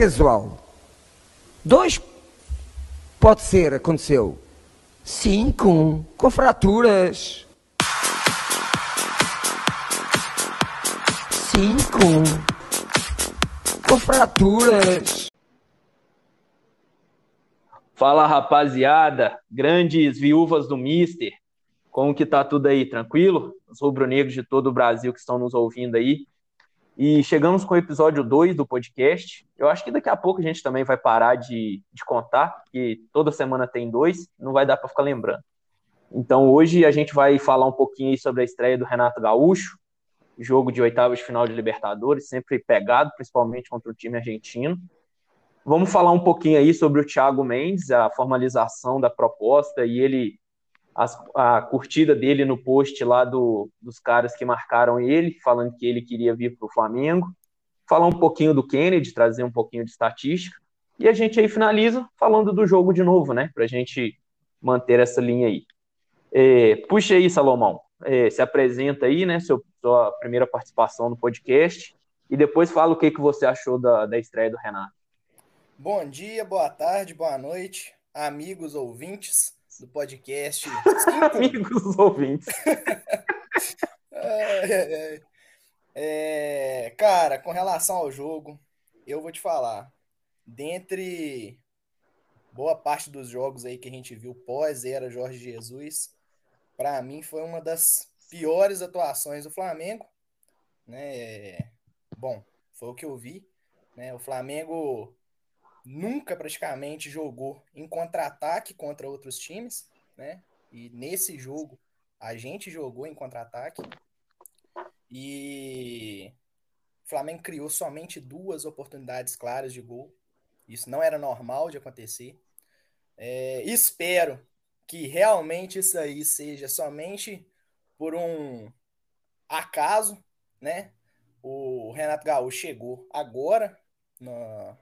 casual. Dois pode ser, aconteceu. Cinco, com fraturas. Cinco, com fraturas. Fala rapaziada, grandes viúvas do Mister, como que tá tudo aí? Tranquilo? Os rubro-negros de todo o Brasil que estão nos ouvindo aí. E chegamos com o episódio 2 do podcast. Eu acho que daqui a pouco a gente também vai parar de, de contar, que toda semana tem dois, não vai dar para ficar lembrando. Então hoje a gente vai falar um pouquinho sobre a estreia do Renato Gaúcho, jogo de oitavas de final de Libertadores, sempre pegado, principalmente contra o time argentino. Vamos falar um pouquinho aí sobre o Thiago Mendes, a formalização da proposta e ele a, a curtida dele no post lá do, dos caras que marcaram ele, falando que ele queria vir para o Flamengo. Falar um pouquinho do Kennedy, trazer um pouquinho de estatística. E a gente aí finaliza falando do jogo de novo, né? Para a gente manter essa linha aí. É, puxa aí, Salomão. É, se apresenta aí, né? Seu, sua primeira participação no podcast. E depois fala o que, que você achou da, da estreia do Renato. Bom dia, boa tarde, boa noite, amigos ouvintes do podcast. Amigos ouvintes. é, é, cara, com relação ao jogo, eu vou te falar. Dentre boa parte dos jogos aí que a gente viu pós-era Jorge Jesus, para mim foi uma das piores atuações do Flamengo. Né? Bom, foi o que eu vi. Né? O Flamengo nunca praticamente jogou em contra-ataque contra outros times, né? E nesse jogo a gente jogou em contra-ataque e o Flamengo criou somente duas oportunidades claras de gol. Isso não era normal de acontecer. É, espero que realmente isso aí seja somente por um acaso, né? O Renato Gaúcho chegou agora na,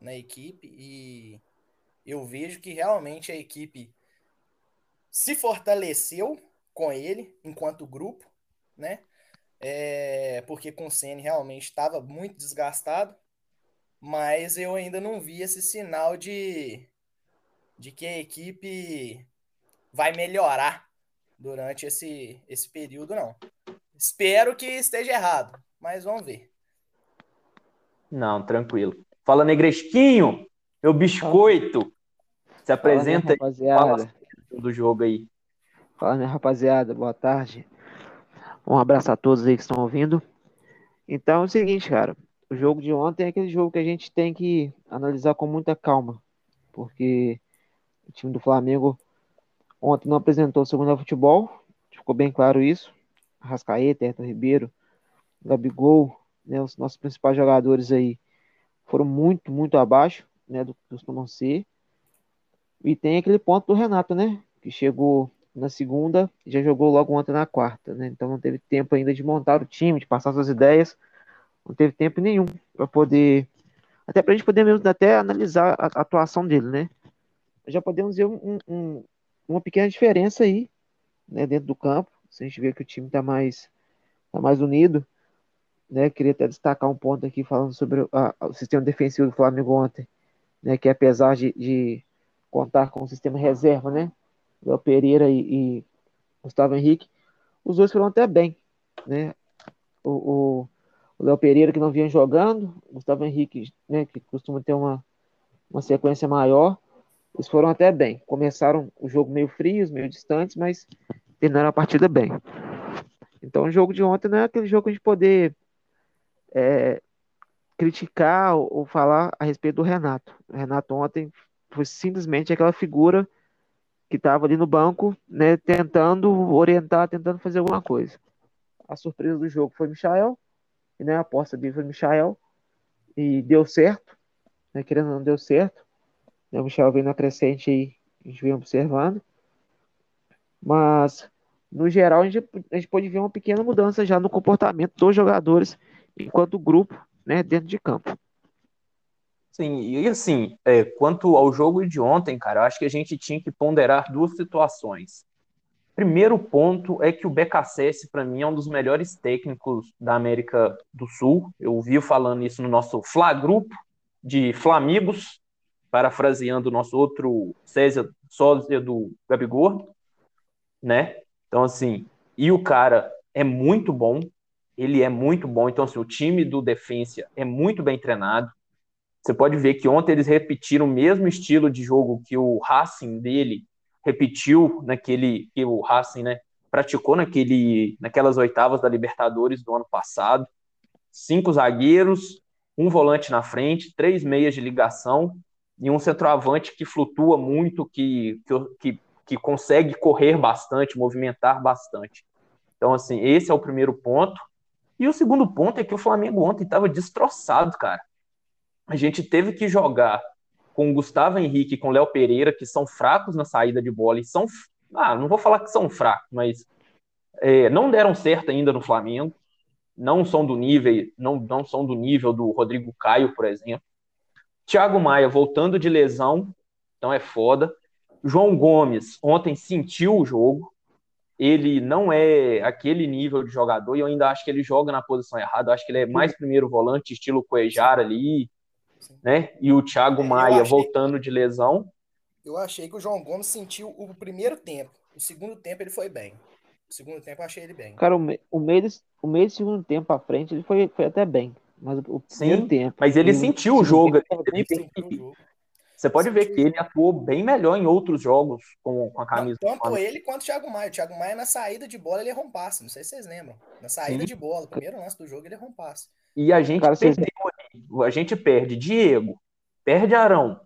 na equipe e eu vejo que realmente a equipe se fortaleceu com ele enquanto grupo, né? É, porque com o Senna realmente estava muito desgastado, mas eu ainda não vi esse sinal de, de que a equipe vai melhorar durante esse, esse período, não. Espero que esteja errado, mas vamos ver. Não, tranquilo. Fala, Negresquinho, meu biscoito. Se apresenta fala, aí, fala do jogo aí. Fala, minha rapaziada, boa tarde. Um abraço a todos aí que estão ouvindo. Então é o seguinte, cara. O jogo de ontem é aquele jogo que a gente tem que analisar com muita calma. Porque o time do Flamengo ontem não apresentou o segundo futebol. Ficou bem claro isso. Rascaeta, Herta Ribeiro, Gabigol, né, os nossos principais jogadores aí foram muito, muito abaixo né, do que costumam ser. E tem aquele ponto do Renato, né? Que chegou na segunda e já jogou logo ontem na quarta, né? Então não teve tempo ainda de montar o time, de passar suas ideias. Não teve tempo nenhum para poder. Até para a gente poder mesmo até analisar a, atuação dele, né? Já podemos ver um, um, uma pequena diferença aí, né, dentro do campo. Se a gente vê que o time está mais, tá mais unido. Né, queria até destacar um ponto aqui falando sobre a, o sistema defensivo do Flamengo ontem, né, que apesar de, de contar com o sistema reserva, né, Léo Pereira e, e, Gustavo Henrique, os dois foram até bem, né, o, o Léo Pereira que não vinha jogando, Gustavo Henrique, né, que costuma ter uma, uma sequência maior, eles foram até bem, começaram o jogo meio frios, meio distantes, mas terminaram a partida bem. Então o jogo de ontem não é aquele jogo de poder é, criticar ou, ou, falar a respeito do Renato. O Renato ontem foi simplesmente aquela figura que estava ali no banco, né, tentando orientar, tentando fazer alguma coisa. A surpresa do jogo foi Michael, né, a aposta dele foi Michael, e deu certo, né, querendo ou não deu certo. Né, o Michel veio na crescente aí, a gente vem observando. Mas, no geral, a gente, a gente pode ver uma pequena mudança já no comportamento dos jogadores enquanto grupo, né, dentro de campo. Sim, e assim, é, quanto ao jogo de ontem, cara, eu acho que a gente tinha que ponderar duas situações. Primeiro ponto é que o BKSS, para mim, é um dos melhores técnicos da América do Sul. Eu vi falando isso no nosso Fla Grupo, de Flamigos, parafraseando o nosso outro César, sósia do Gabigol, né? Então, assim, e o cara é muito bom, ele é muito bom. Então, assim, o time do Defensa é muito bem treinado. Você pode ver que ontem eles repetiram o mesmo estilo de jogo que o Racing dele repetiu naquele que o Racing, né, praticou naquele naquelas oitavas da Libertadores do ano passado. Cinco zagueiros, um volante na frente, três meias de ligação e um centroavante que flutua muito, que, que, que consegue correr bastante, movimentar bastante. Então, assim, esse é o primeiro ponto. E o segundo ponto é que o Flamengo ontem estava destroçado, cara. A gente teve que jogar com o Gustavo Henrique e com Léo Pereira, que são fracos na saída de bola e são. Ah, não vou falar que são fracos, mas é, não deram certo ainda no Flamengo não são do nível, não, não são do nível do Rodrigo Caio, por exemplo. Thiago Maia voltando de lesão, então é foda. João Gomes ontem sentiu o jogo. Ele não é aquele nível de jogador e eu ainda acho que ele joga na posição errada. Eu acho que ele é mais primeiro volante, estilo Cuejar ali, né? E o Thiago Maia achei, voltando de lesão. Eu achei que o João Gomes sentiu o primeiro tempo. O segundo tempo ele foi bem. O segundo tempo eu achei ele bem. Cara, o, me, o, meio, do, o meio do segundo tempo à frente ele foi, foi até bem. Mas o, primeiro Sim, tempo. Mas ele sentiu o jogo. Ele sentiu o jogo. Você pode ver que ele atuou bem melhor em outros jogos com, com a camisa. Tanto ele quanto o Thiago Maia. O Thiago Maia, na saída de bola, ele errou um passe. Não sei se vocês lembram. Na saída Sim. de bola, o primeiro lance do jogo, ele errou um passe. E a gente Cara, perdeu vocês... A gente perde Diego, perde Arão,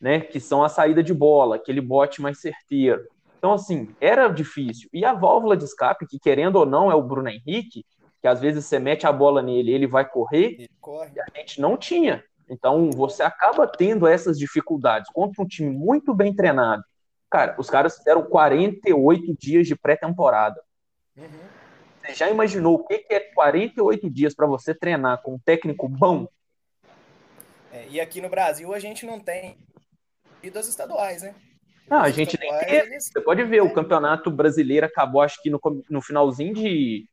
né? Que são a saída de bola, aquele bote mais certeiro. Então, assim, era difícil. E a válvula de escape, que querendo ou não é o Bruno Henrique, que às vezes você mete a bola nele ele vai correr, ele corre. e a gente não tinha. Então, você acaba tendo essas dificuldades contra um time muito bem treinado. Cara, os caras fizeram 48 dias de pré-temporada. Uhum. Você já imaginou o que é 48 dias para você treinar com um técnico bom? É, e aqui no Brasil a gente não tem vidas estaduais, né? Não, a gente nem quer. Você pode ver, o campeonato brasileiro acabou, acho que no, no finalzinho de,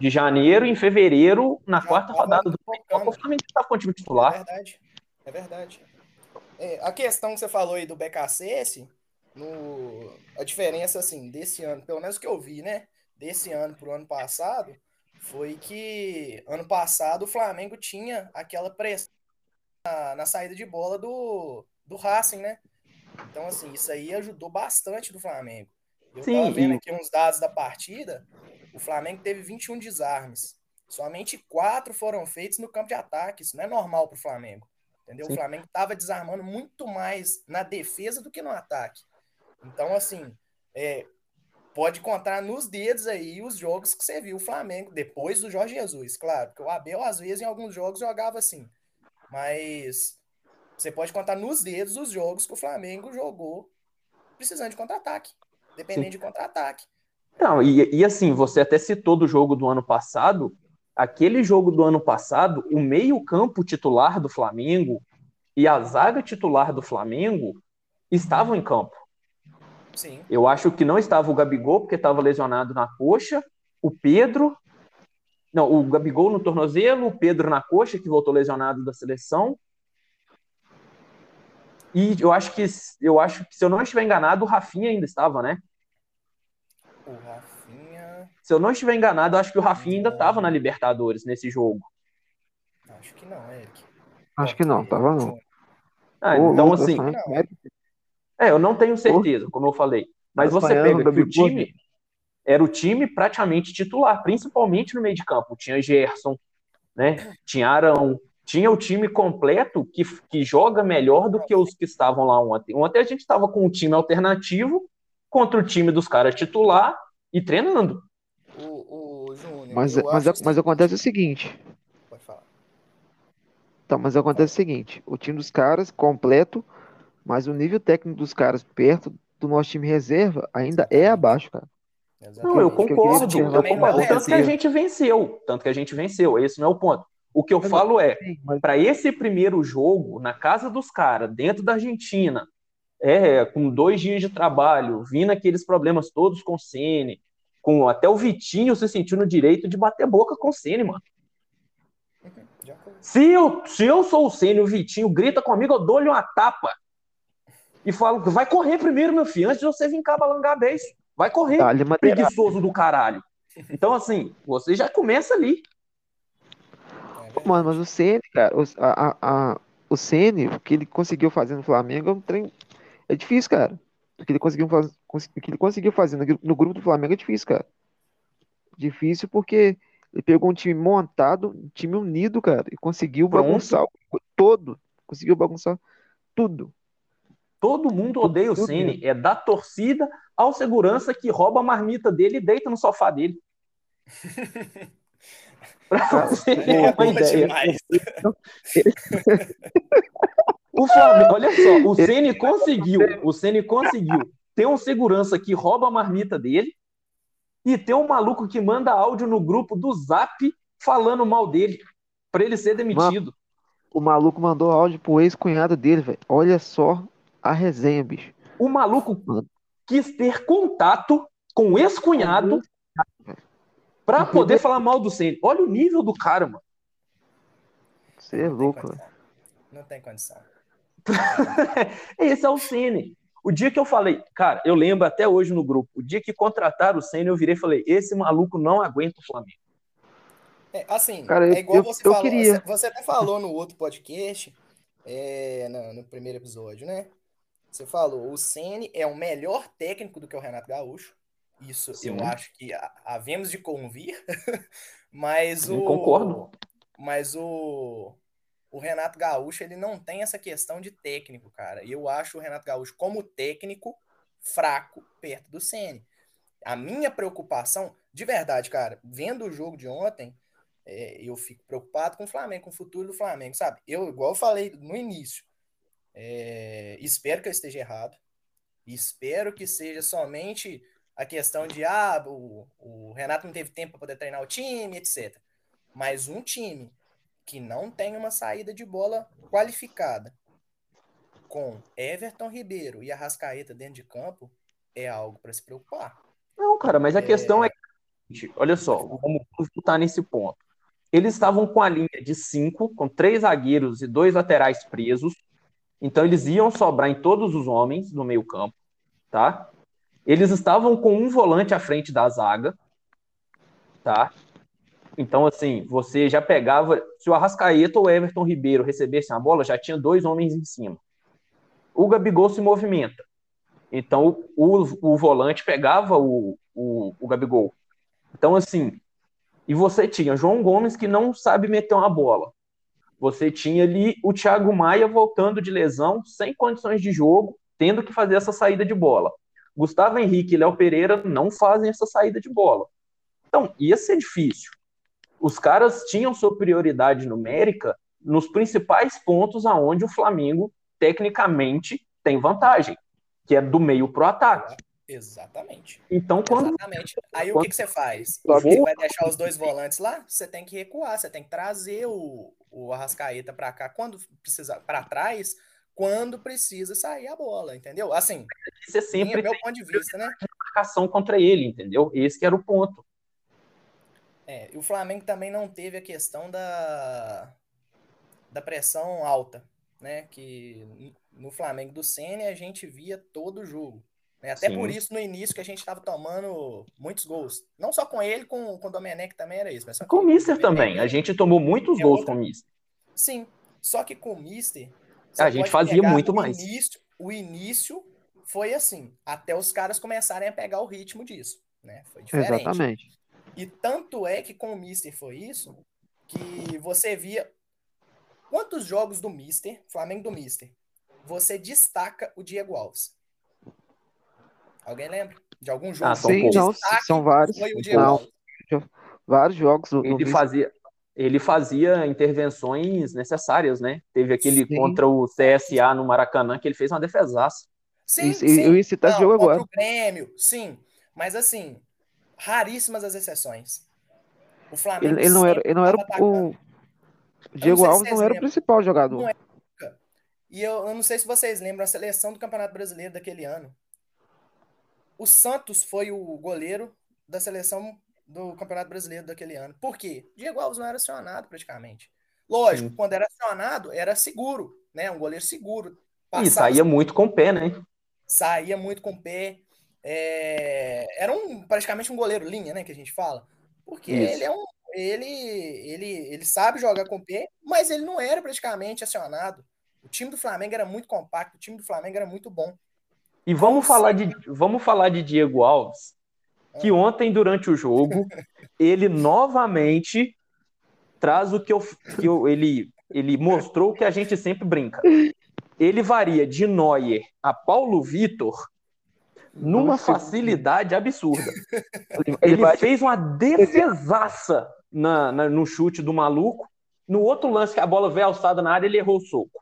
de janeiro, em fevereiro, na Já quarta rodada do Copa, o Flamengo estava com o time titular. É verdade. É verdade. É, a questão que você falou aí do BKCS, no, a diferença, assim, desse ano, pelo menos que eu vi, né? Desse ano para o ano passado, foi que ano passado o Flamengo tinha aquela pressão na, na saída de bola do, do Racing, né? Então, assim, isso aí ajudou bastante do Flamengo. Eu Sim, tava vendo aqui uns dados da partida, o Flamengo teve 21 desarmes. Somente quatro foram feitos no campo de ataque. Isso não é normal para o Flamengo. Entendeu? Sim. O Flamengo estava desarmando muito mais na defesa do que no ataque. Então, assim, é, pode contar nos dedos aí os jogos que você viu o Flamengo depois do Jorge Jesus. Claro, porque o Abel, às vezes, em alguns jogos jogava assim. Mas você pode contar nos dedos os jogos que o Flamengo jogou precisando de contra-ataque, dependendo Sim. de contra-ataque. Não, e, e assim, você até citou do jogo do ano passado. Aquele jogo do ano passado, o meio-campo titular do Flamengo e a zaga titular do Flamengo estavam em campo. Sim. Eu acho que não estava o Gabigol, porque estava lesionado na coxa, o Pedro. Não, o Gabigol no tornozelo, o Pedro na coxa, que voltou lesionado da seleção, e eu acho que eu acho que se eu não estiver enganado, o Rafinha ainda estava, né? O Rafinha. Se eu não estiver enganado, eu acho que o Rafinha ainda estava na Libertadores nesse jogo. Acho que não, Eric. Acho que não, tava não. Ah, então assim. É, eu não tenho certeza, como eu falei. Mas você pega que o time era o time praticamente titular, principalmente no meio de campo. Tinha Gerson, né? Tinha Arão, tinha o time completo que, que joga melhor do que os que estavam lá ontem. Ontem a gente estava com um time alternativo contra o time dos caras titular e treinando. O, o Júnior, mas, mas, mas acontece o seguinte. Pode falar. Então, mas acontece o seguinte: o time dos caras completo, mas o nível técnico dos caras perto do nosso time reserva ainda é abaixo, cara. Exatamente. Não, eu concordo, eu, eu concordo. Tanto que a gente venceu. Tanto que a gente venceu. Esse não é o ponto. O que eu falo é, mas... para esse primeiro jogo, na casa dos caras, dentro da Argentina, é, com dois dias de trabalho, vindo aqueles problemas todos com o Ceni, com até o Vitinho se sentindo no direito de bater boca com o Ceni, mano. Se eu, se eu sou o Senna e o Vitinho grita comigo, eu dou-lhe uma tapa. E falo, vai correr primeiro, meu filho, antes de você vir cá balangar beijo. Vai correr, preguiçoso do caralho. Então, assim, você já começa ali. Mano, mas o Ceni, cara, o, a, a, o Ceni, o que ele conseguiu fazer no Flamengo é um trem. É difícil, cara. O que ele conseguiu o que ele conseguiu fazer no, no grupo do Flamengo é difícil, cara. Difícil porque ele pegou um time montado, um time unido, cara, e conseguiu Pronto. bagunçar o- todo. Conseguiu bagunçar tudo. Todo mundo odeia o Tudo Ceni. É da torcida ao segurança que rouba a marmita dele e deita no sofá dele. pra você É uma ideia. O Flamengo, olha só, o Ceni conseguiu, o Ceni conseguiu ter um segurança que rouba a marmita dele e ter um maluco que manda áudio no grupo do Zap falando mal dele pra ele ser demitido. O maluco mandou áudio pro ex-cunhado dele, velho. Olha só a resenha, bicho. O maluco quis ter contato com o ex-cunhado pra poder falar mal do Ceni. Olha o nível do cara, mano. Você é louco, velho. Não tem condição. Esse é o Ceni. O dia que eu falei, cara, eu lembro até hoje no grupo, o dia que contrataram o Ceni, eu virei e falei, esse maluco não aguenta o Flamengo. É, assim, Cara, eu- é igual eu- você eu falou. queria. Você, até falou no outro podcast, é, no, no primeiro episódio, né? Você falou, o Ceni é o melhor técnico do que o Renato Gaúcho. Isso Sim. eu acho que ha- havemos de convir. Mas Eu o. concordo. Mas o, o Renato Gaúcho, ele não tem essa questão de técnico, cara. E eu acho o Renato Gaúcho, como técnico, fraco perto do Ceni. A minha preocupação, de verdade, cara, vendo o jogo de ontem, é, eu fico preocupado com o Flamengo, com o futuro do Flamengo, sabe? Eu, igual eu falei no início, é, espero que eu esteja errado. Espero que seja somente a questão de ah, o, o Renato não teve tempo para poder treinar o time, etc. Mas um time que não tem uma saída de bola qualificada com Everton Ribeiro e Arrascaeta dentro de campo é algo para se preocupar. Não, cara, mas a questão é olha só, vamos botar nesse ponto. Eles estavam com a linha de cinco, com três zagueiros e dois laterais presos. Então eles iam sobrar em todos os homens do meio campo, tá? Eles estavam com um volante à frente da zaga, tá? Então, assim, você já pegava. Se o Arrascaeta ou o Everton Ribeiro recebessem a bola, já tinha dois homens em cima. O Gabigol se movimenta. Então, o, o volante pegava o, o, o Gabigol. Então, assim, e você tinha João Gomes que não sabe meter uma bola. Você tinha ali o Thiago Maia voltando de lesão, sem condições de jogo, tendo que fazer essa saída de bola. Gustavo Henrique e Léo Pereira não fazem essa saída de bola. Então, ia ser difícil. Os caras tinham superioridade numérica nos principais pontos aonde o Flamengo, tecnicamente, tem vantagem, que é do meio pro ataque. Exatamente. Então, quando Exatamente. Aí o quando- que, que você faz? Você vai deixar os dois volantes lá? Você tem que recuar, você tem que trazer o, o Arrascaeta para cá quando precisa para trás, quando precisa sair a bola, entendeu? Assim, você sempre minha, meu ponto de vista, né? marcação contra ele, entendeu? Esse que era o ponto. É, e o Flamengo também não teve a questão da, da pressão alta, né? Que no Flamengo do Ceni a gente via todo o jogo. né? Até Sim. por isso, no início, que a gente estava tomando muitos gols. Não só com ele, com, com o Domenech também era isso. Mas Com o Mister também. A gente tomou muitos É gols outra- com o Mister. Sim, só que com o Mister. A gente fazia muito mais. Início, o início foi assim, até os caras começarem a pegar o ritmo disso. Né? Foi diferente. Exatamente. E tanto é que com o Mister foi isso, que você via quantos jogos do Mister, Flamengo do Mister, você destaca o Diego Alves. Alguém lembra? De algum jogo? Ah, são Sim, não, são vários. Foi o Diego Não, Alves. vários jogos. do- Ele Mister. fazia, ele fazia intervenções necessárias, né? Teve aquele Sim. contra o CSA no Maracanã que ele fez uma defesaça. Sim, Isso, sim. eu ia citar esse Não, jogo agora. o Grêmio, sim. Mas assim, raríssimas as exceções. O Flamengo Ele, ele não era, ele não era o. Diego sei se Alves não era o principal jogador. Não é. E eu, eu não sei se vocês lembram a seleção do Campeonato Brasileiro daquele ano. O Santos foi o goleiro da seleção do Campeonato Brasileiro daquele ano. Por quê? Diego Alves não era acionado praticamente. Lógico, Sim. quando era acionado, era seguro, né? Um goleiro seguro. Passava, e saía muito com o pé, né? Saía muito com o pé. É... Era um, praticamente um goleiro linha, né? Que a gente fala. Porque Isso. ele é um. Ele, ele, ele sabe jogar com o pé, mas ele não era praticamente acionado. O time do Flamengo era muito compacto, o time do Flamengo era muito bom. E vamos falar de, vamos falar de Diego Alves, que ah. ontem, durante o jogo, ele novamente traz o que, eu, que eu, ele, ele mostrou que a gente sempre brinca. Ele varia de Neuer a Paulo Vitor numa facilidade absurda. Ele, ele fez uma defesaça na, na, no chute do maluco. No outro lance que a bola veio alçada na área, ele errou o soco.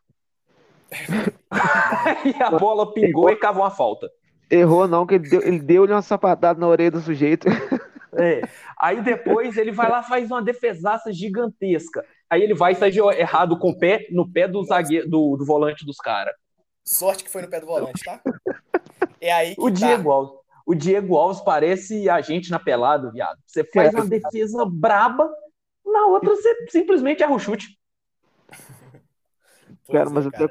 e a bola pingou e cavou a falta. Errou não, que ele deu-lhe ele deu uma sapatada na orelha do sujeito. É. Aí depois ele vai lá faz uma defesaça gigantesca. Aí ele vai sair errado com o pé no pé do zagueiro, do, do volante dos caras. Sorte que foi no pé do volante, tá? É aí o tá. Diego Alves. O Diego Alves parece a gente na pelada, viado. Você faz uma defesa braba, na outra você simplesmente erra o chute. Cara, mas é, cara.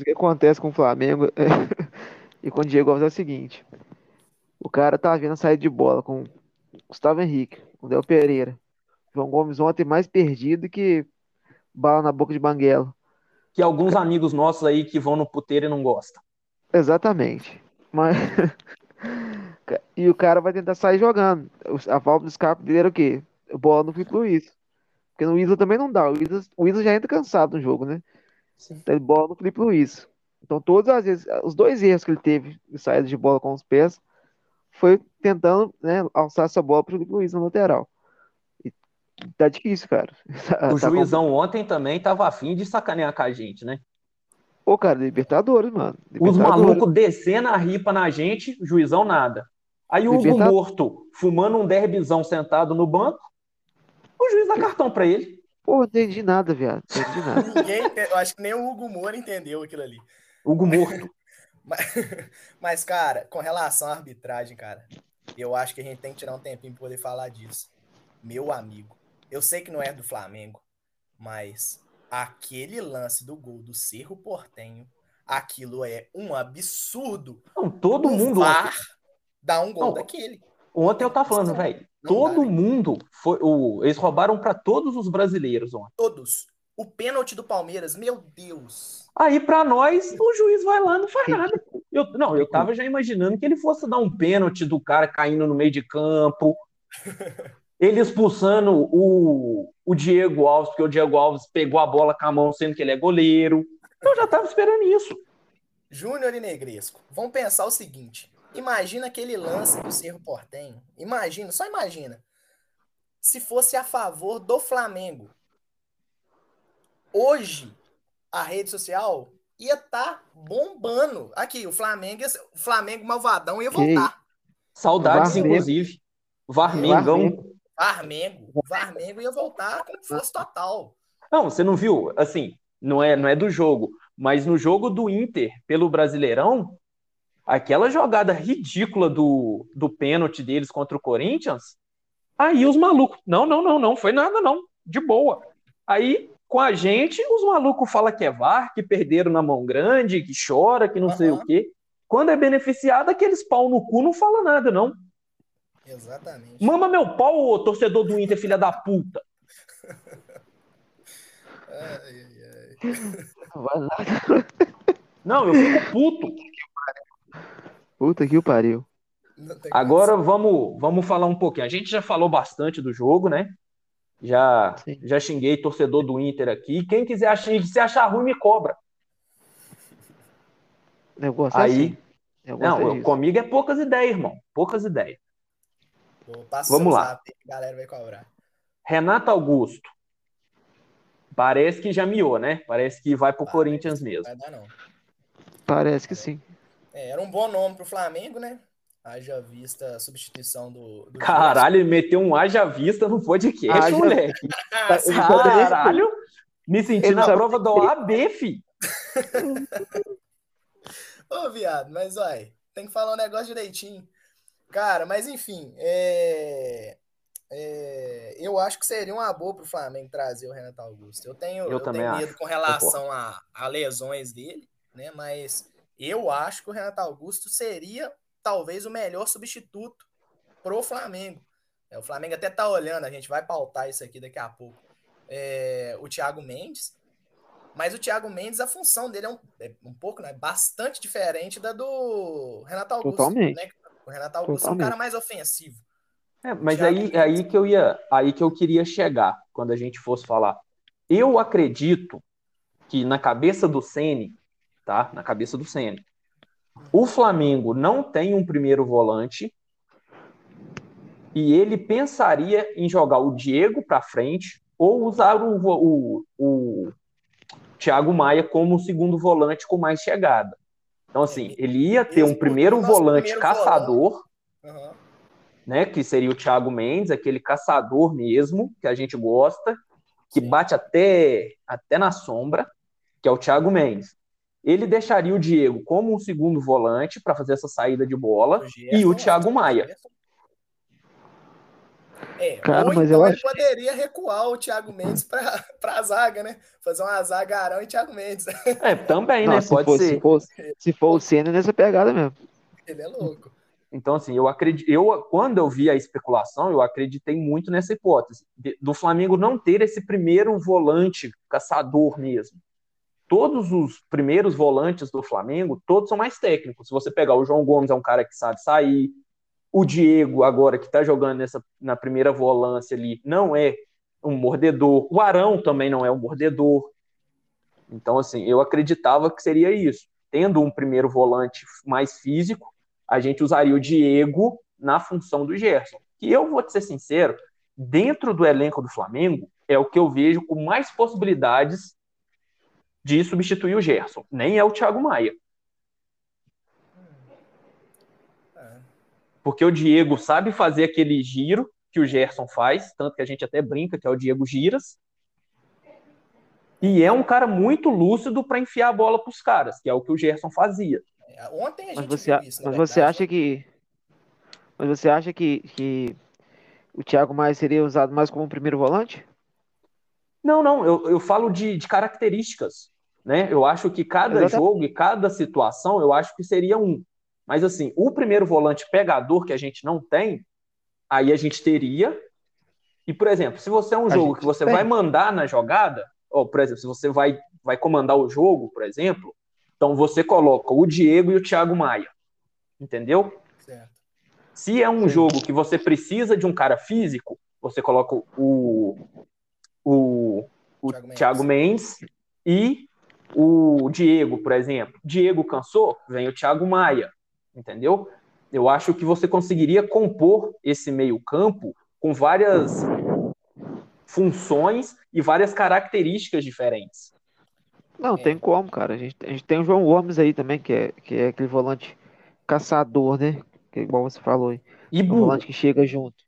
o que acontece com o Flamengo é... e com o Diego Alves é o seguinte: o cara tá vendo a saída de bola com Gustavo Henrique, o Del Pereira. João Gomes ontem mais perdido que bala na boca de banguela. Que alguns amigos nossos aí que vão no puteiro e não gostam. Exatamente. Mas. e o cara vai tentar sair jogando. A falta do escape dele era o quê? A bola não fica pro Isla. Porque no Isla também não dá. O Isla, o Isla já entra cansado no jogo, né? Sim. Então bola no Felipe Luiz. Então todas as vezes, os dois erros que ele teve de saída de bola com os pés foi tentando né, alçar essa bola para o Luiz na lateral. E tá difícil, cara. Tá, o tá juizão com... ontem também tava afim de sacanear com a gente, né? Pô, cara, Libertadores, mano. Libertadores. Os malucos descendo a ripa na gente, juizão nada. Aí o Hugo Morto fumando um derbizão sentado no banco, o juiz dá cartão para ele. Pô, não entendi nada, viado. Não entendi nada. Ninguém, eu acho que nem o Hugo Moura entendeu aquilo ali. Hugo Morto. Mas, mas, cara, com relação à arbitragem, cara, eu acho que a gente tem que tirar um tempinho para poder falar disso. Meu amigo, eu sei que não é do Flamengo, mas aquele lance do gol do Cerro Portenho, aquilo é um absurdo. Não, todo mundo VAR dá um gol não, daquele. Ontem eu tava falando, velho, todo dá, mundo foi o eles roubaram para todos os brasileiros ontem. Todos. O pênalti do Palmeiras, meu Deus. Aí, para nós, o juiz vai lá e não faz nada. Eu, não, eu tava já imaginando que ele fosse dar um pênalti do cara caindo no meio de campo. Ele expulsando o, o Diego Alves, porque o Diego Alves pegou a bola com a mão, sendo que ele é goleiro. Eu já tava esperando isso. Júnior e Negresco, vamos pensar o seguinte. Imagina aquele lance do Cerro Portenho. Imagina, só imagina. Se fosse a favor do Flamengo. Hoje, a rede social ia estar tá bombando. Aqui, o Flamengo, o Flamengo malvadão ia voltar. Saudades, Varmengo. inclusive. Varmengão. Varmengo. Varmengo ia voltar com força total. Não, você não viu? Assim, não é, não é do jogo, mas no jogo do Inter pelo Brasileirão, aquela jogada ridícula do, do pênalti deles contra o Corinthians, aí os malucos, não, não, não, não, foi nada não, de boa. Aí com a gente, os malucos falam que é VAR, que perderam na mão grande, que chora, que não uhum. sei o quê. Quando é beneficiado, aqueles pau no cu não fala nada, não. Exatamente. Mama meu pau, ô, torcedor do Inter, filha da puta. ai, ai, ai. Vai lá. Não, eu fico puto. Puta que o pariu. Agora vamos, vamos falar um pouquinho. A gente já falou bastante do jogo, né? Já, já xinguei torcedor do Inter aqui. Quem quiser achar, se achar ruim, me cobra. Eu gosto Aí, assim. eu não, eu, comigo é poucas ideias, irmão. Poucas ideias. Vamos lá. Zap, galera vai cobrar. Renato Augusto. Parece que já miou, né? Parece que vai pro Parece Corinthians mesmo. Vai dar, não. Parece que sim. É, era um bom nome pro Flamengo, né? Haja vista a substituição do. do Caralho, ele meteu um haja vista no podcast, haja... moleque. Caralho, me senti na prova do OAB, fi. Ô, viado, mas olha, tem que falar um negócio direitinho. Cara, mas enfim, é... é, eu acho que seria uma boa para o Flamengo trazer o Renato Augusto. Eu tenho, Eu eu tenho medo acho, com relação a, a lesões dele, né? Mas eu acho que o Renato Augusto seria talvez o melhor substituto pro Flamengo. É, o Flamengo até tá olhando, a gente vai pautar isso aqui daqui a pouco. É, o Thiago Mendes, mas o Thiago Mendes, a função dele é um, é um pouco, né, bastante diferente da do Renato Augusto. Totalmente. Né? O Renato Augusto é um cara mais ofensivo. É, mas Thiago aí, Mendes. aí que eu ia, aí que eu queria chegar quando a gente fosse falar. Eu acredito que na cabeça do Ceni, tá? Na cabeça do Ceni, o Flamengo não tem um primeiro volante e ele pensaria em jogar o Diego para frente ou usar o, o, o Thiago Maia como segundo volante com mais chegada. Então, assim, ele ia ter um primeiro volante primeiro caçador Aham. né, que seria o Thiago Mendes, aquele caçador mesmo, que a gente gosta, que bate até, até na sombra, que é o Thiago Mendes. Ele deixaria o Diego como um segundo volante para fazer essa saída de bola O e o Gerson, Thiago Maia. É, Cara, ou mas então eu ele acho- poderia recuar o Thiago Mendes para a zaga, né? Fazer uma zaga Arão e Thiago Mendes. É, também, Não, né? se Pode for, ser. se for, se for o Senna nessa pegada mesmo. Ele é louco. Então, assim, eu acredito, eu, quando eu vi a especulação, eu acreditei muito nessa hipótese, do Flamengo não ter esse primeiro volante caçador mesmo. Todos os primeiros volantes do Flamengo, todos são mais técnicos. Se você pegar o João Gomes, é um cara que sabe sair. O Diego, agora, que está jogando nessa, na primeira volância ali, não é um mordedor. O Arão também não é um mordedor. Então, assim, eu acreditava que seria isso. Tendo um primeiro volante mais físico, a gente usaria o Diego na função do Gerson. Que eu vou te ser sincero, dentro do elenco do Flamengo, é o que eu vejo com mais possibilidades de substituir o Gerson. Nem é o Thiago Maia. É. Porque o Diego sabe fazer aquele giro que o Gerson faz, tanto que a gente até brinca que é o Diego Giras. E é um cara muito lúcido para enfiar a bola para os caras, que é o que o Gerson fazia. É, Ontem a Mas gente você, viu isso, mas você acha que. Mas você acha que, que o Thiago Maia seria usado mais como primeiro volante? Não, não, eu, eu falo de, de características, né? Eu acho que cada Exatamente. jogo e cada situação, eu acho que seria um. Mas assim, o primeiro volante pegador que a gente não tem, aí a gente teria. E, por exemplo, se você é um A jogo que você tem. vai mandar na jogada, ou, por exemplo, se você vai, vai comandar o jogo, por exemplo, então você coloca o Diego e o Thiago Maia. Entendeu? Certo. Se é um Sim. jogo que você precisa de um cara físico, você coloca o, o, o Thiago Mendes. Thiago Mendes e o Diego, por exemplo. Diego cansou, vem o Thiago Maia, entendeu? Eu acho que você conseguiria compor esse meio-campo com várias funções e várias características diferentes. Não, É. tem como, cara. A gente, a gente tem o João Gomes aí também, que é, que é aquele volante caçador, né? Que é igual você falou aí. E Um burro, volante que chega junto.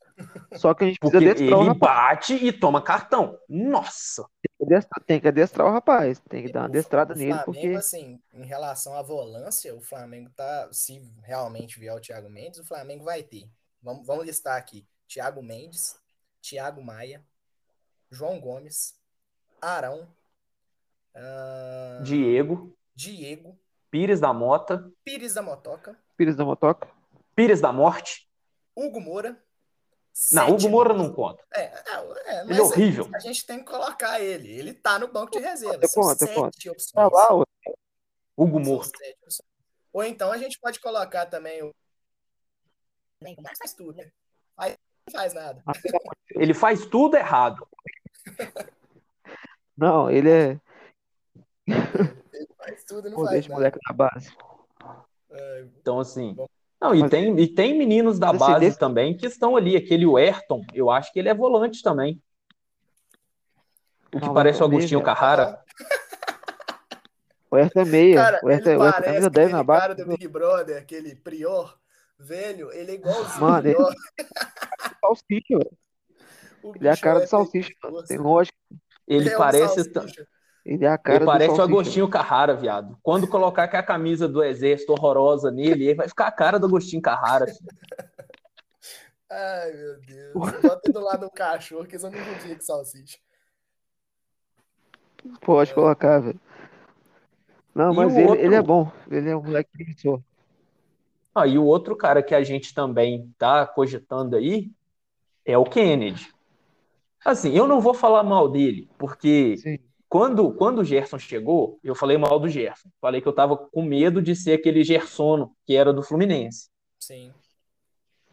Só que a gente porque precisa adestrar o rapaz. bate e toma cartão. Nossa! Tem que adestrar- Tem que adestrar o rapaz. Tem que dar uma adestrada o nele, Flamengo, porque. assim, em relação à volância, o Flamengo tá, se realmente vier o Thiago Mendes, o Flamengo vai ter. Vamos, vamos listar aqui: Thiago Mendes, Thiago Maia, João Gomes, Arão, ah, Diego, Diego, Pires da Mota, Pires da Motoca, Pires da Motoca. Pires da Morte. Hugo Moura. Não, Hugo Moura não conta. É, é, é, Ele é mas horrível. A gente tem que colocar ele. Ele tá no banco de reserva. Conta, São conta, sete conta. opções. Tá lá, ué. Hugo Morto. opções. Ou então a gente pode colocar também o. O faz tudo, né? Faz, não faz nada. Ele faz tudo errado. Não, ele é. Faz tudo e não Pô, faz deixa o nada. moleque na base. É, Então, assim. Não, e Mas- tem, e tem meninos da Mas, assim, base desse- também que estão ali. Aquele Ayrton, eu acho que ele é volante também. O que Não, parece o Ayrton Agostinho Carrara. O Hertha é meia. Cara, o Hertha, ele o Hertha parece camisa 10 na base. cara do Big Brother, aquele Prior, velho, ele é igualzinho. Mano, ele- ó. Salsicha, velho. O Ele é a cara do salsicha, mano. Tem lógica. Ele é um parece. salsicha. Ele é a cara Ele do parece o. Agostinho Carrara, viado. Quando colocar que a camisa do exército horrorosa nele, ele vai ficar a cara do Agostinho Carrara. Ai, meu Deus. Bota do lado do cachorro, que eles vão me dia com salsicha. Pode colocar, velho. Não, E mas ele, outro? ele é bom. Ele é um moleque promissor. Ah, e o outro cara que a gente também tá cogitando aí é o Kennedy. Assim, eu não vou falar mal dele, porque Sim. Quando, quando o Gerson chegou, eu falei mal do Gerson. Falei que eu tava com medo de ser aquele Gersono que era do Fluminense. Sim.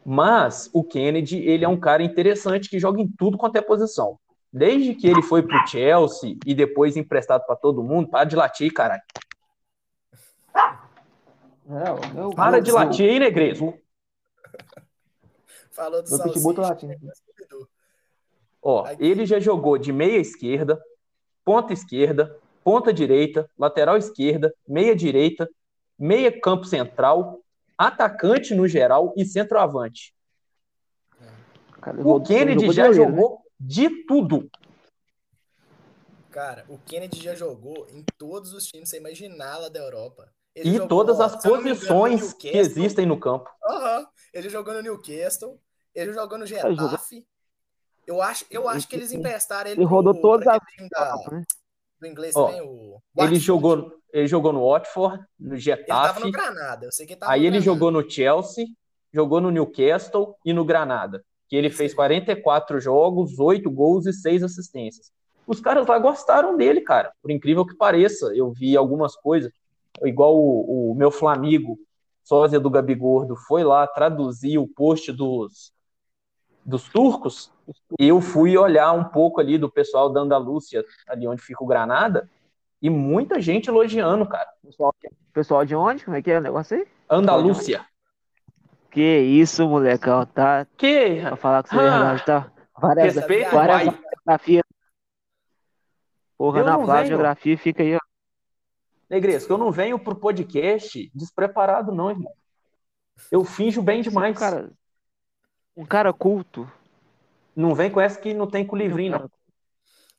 Mas o Kennedy, ele é um cara interessante que joga em tudo quanto é posição. Desde que ele foi pro Chelsea e depois emprestado pra todo mundo, para de latir, caralho. É, o meu, Para de latir aí, Negresco. Falou do tá salsicha. Ó, ele já jogou de meia esquerda, ponta esquerda, ponta direita, lateral esquerda, meia direita, meia campo central, atacante no geral e centroavante. Cara, ele O ele Kennedy jogou já goleiro, né? jogou de tudo. Cara, o Kennedy já jogou em todos os times você imaginar lá da Europa. E jogou, todas as me engano, no posições que existem no campo. Aham. Ele jogou no Newcastle, ele jogou no jogou- Getafe. Eu acho, eu acho que eles Ele- emprestaram ele Ele rodou pro- todas as da- né? do inglês Ó, também, o Ele jogou, ele jogou no Watford, no Ele tava no Getafe, Granada, eu sei que ele tava aí no ele Granada. jogou no Chelsea, jogou no Newcastle e no Granada, que ele fez 44 jogos, 8 gols e 6 assistências. Os caras lá gostaram dele, cara, por incrível que pareça. Eu vi algumas coisas, igual o, o meu Flamigo, sósia do Gabigordo, foi lá traduzir o post dos, dos turcos, eu fui olhar um pouco ali do pessoal da Andalúcia, ali onde fica o Granada, e muita gente elogiando, cara. Pessoal, pessoal de onde? Como é que é o negócio aí? Andalúcia. Que isso, molecão, tá? Que Pra falar com você, Ah, tá? Várias, respeito, várias pai. geografia. Porra, Eu na venho. geografia fica aí, ó. Negresco, eu não venho pro podcast despreparado, não, irmão. Eu finjo bem demais. Um cara, um cara culto. Não vem com essa que não tem com o livrinho, não.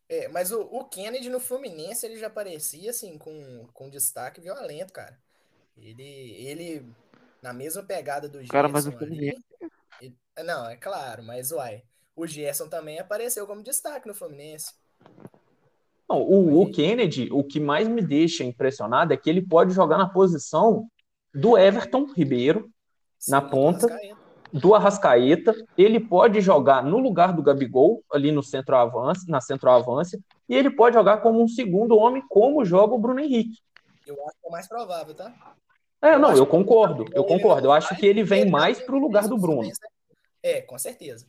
É, mas o, o Kennedy no Fluminense, ele já parecia, assim, com, com destaque violento, cara. Ele, ele na mesma pegada do Gerson Cara, mas o ali. Fluminense- ele- não, é claro, mas uai, o Gerson também apareceu como destaque no Fluminense. Não, o, o Kennedy, o que mais me deixa impressionado é que ele pode jogar na posição do Everton Ribeiro, Na do ponta. Do Arrascaeta, ele pode jogar no lugar do Gabigol, ali no centroavance, na centroavância, e ele pode jogar como um segundo homem, como joga o Bruno Henrique. Eu acho que é o mais provável, tá? É, Eu não, eu que concordo, Ele eu concordo. Eu acho que ele vem já mais tem pro lugar do Bruno. É, com certeza.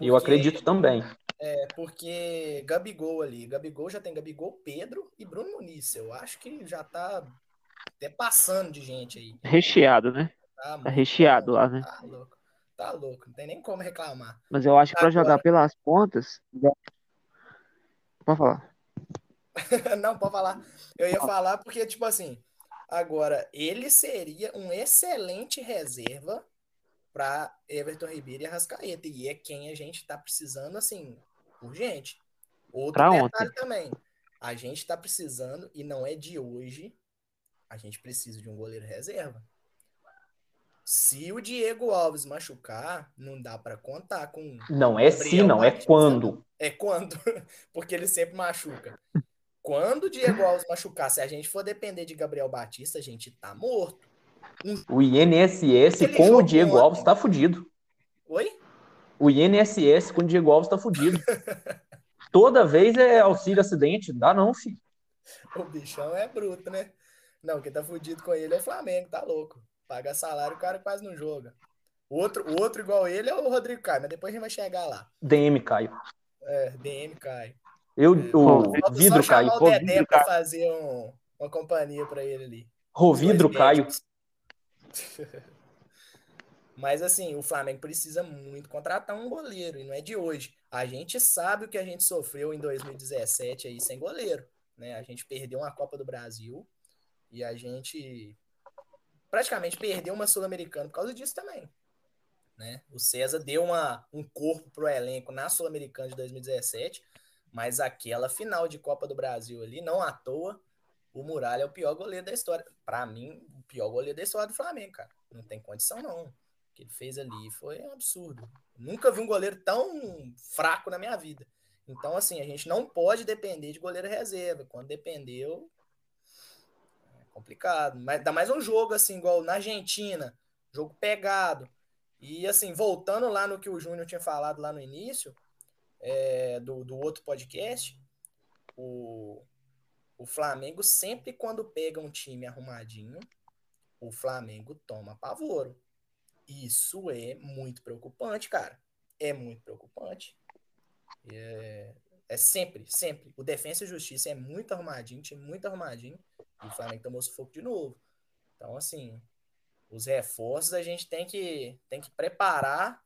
Eu Porque- acredito também. É, porque Gabigol ali, Gabigol já tem Gabigol, Pedro e Bruno Muniz. Eu acho que já tá até passando de gente aí. Recheado, né? Tá, Tá recheado lá, né? Tá louco. Tá louco, não tem nem como reclamar. Mas eu acho que pra Agora- jogar pelas pontas. Pode falar. não, pode falar. Eu ia falar porque, tipo assim, agora, ele seria um excelente reserva para Everton Ribeiro e Arrascaeta. E é quem a gente tá precisando, assim, urgente. Outro Pra detalhe ontem. também. A gente tá precisando, e não é de hoje, a gente precisa de um goleiro reserva. Se o Diego Alves machucar, não dá para contar com. Não é se, não, é Batista. quando. É quando, porque ele sempre machuca. Quando o Diego Alves machucar, se a gente for depender de Gabriel Batista, a gente tá morto. O INSS Ele com o Diego ontem. Alves tá fudido. Oi? O INSS com o Diego Alves tá fudido. Toda vez é auxílio acidente. Dá não, filho. O bichão é bruto, né? Não, quem tá fudido com ele é o Flamengo, tá louco. Paga salário, o cara quase não joga. O outro, o outro igual ele é o Rodrigo Caio, mas depois a gente vai chegar lá. DM, Caio. É, DM Caio. Eu, o Falta vidro Caio. o Dedé vidro pra fazer um- uma companhia pra ele ali. Os vidro Caio. Mas assim, o Flamengo precisa muito contratar um goleiro, e não é de hoje. A gente sabe o que a gente sofreu em 2017 aí sem goleiro, né? A gente perdeu uma Copa do Brasil e a gente praticamente perdeu uma Sul-Americana por causa disso também. Né? O César deu uma, um corpo pro elenco na Sul-Americana de 2017, mas aquela final de Copa do Brasil ali, não à toa, o Muralha é o pior goleiro da história. Para mim, o pior goleiro da história do Flamengo, cara. Não tem condição, não. que ele fez ali foi um absurdo. Nunca vi um goleiro tão fraco na minha vida. Então, assim, a gente não pode depender de goleiro reserva. Quando dependeu, complicado. Mas dá mais um jogo, assim, igual na Argentina, jogo pegado. E, assim, voltando lá no que o Júnior tinha falado lá no início, é, do, do outro podcast, o, o Flamengo sempre quando pega um time arrumadinho, o Flamengo toma pavoro. Isso é muito preocupante, cara. É muito preocupante. É, é sempre, sempre. O Defensa e Justiça é muito arrumadinho, time muito arrumadinho. E o Flamengo tomou sufoco de novo. Então, assim, os reforços a gente tem que, tem que preparar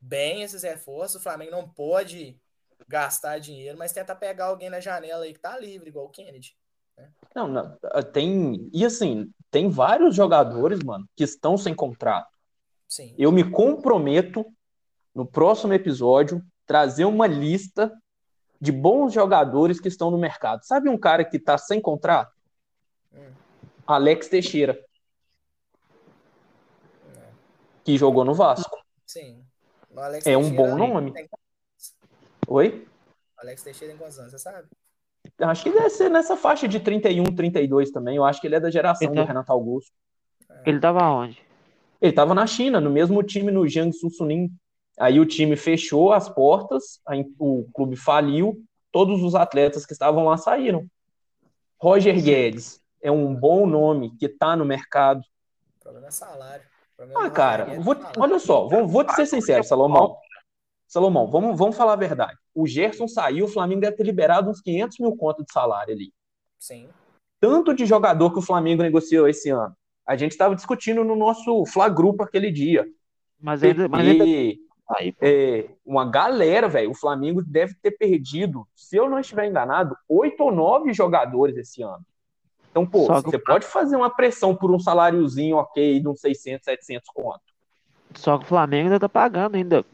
bem esses reforços. O Flamengo não pode gastar dinheiro, mas tentar pegar alguém na janela aí que tá livre, igual o Kennedy. Né? Não, não, tem. E assim, tem vários jogadores, mano, que estão sem contrato. Sim. Eu me comprometo no próximo episódio trazer uma lista de bons jogadores que estão no mercado. Sabe um cara que está sem contrato? Alex Teixeira. Que jogou no Vasco. Sim. O Alex É um Teixeira bom nome. tem- Oi? Alex Teixeira tem quantos anos, você sabe? Acho que deve ser nessa faixa de 31, 32 também. Eu acho que ele é da geração do tá- Renato Augusto. Ele tava onde? Ele estava na China, no mesmo time no Jiangsu Suning. Aí o time fechou as portas, aí o clube faliu, todos os atletas que estavam lá saíram. Roger Guedes é um bom nome que está no mercado. O problema é salário. Problema Ah, cara, vou- é salário. olha só, vou, vou te ser sincero, Salomão. Salomão, vamos, vamos falar a verdade. O Gerson saiu, o Flamengo deve ter liberado uns 500 mil conto de salário ali. Sim. Tanto de jogador que o Flamengo negociou esse ano. A gente estava discutindo no nosso Fla-Grupo aquele dia. Mas ainda, mas ainda aí, é, uma galera, velho. O Flamengo deve ter perdido, se eu não estiver enganado, oito ou nove jogadores esse ano. Então, pô, Só você o- pode fazer uma pressão por um saláriozinho ok de uns 600, 700 conto. Só que o Flamengo ainda tá pagando ainda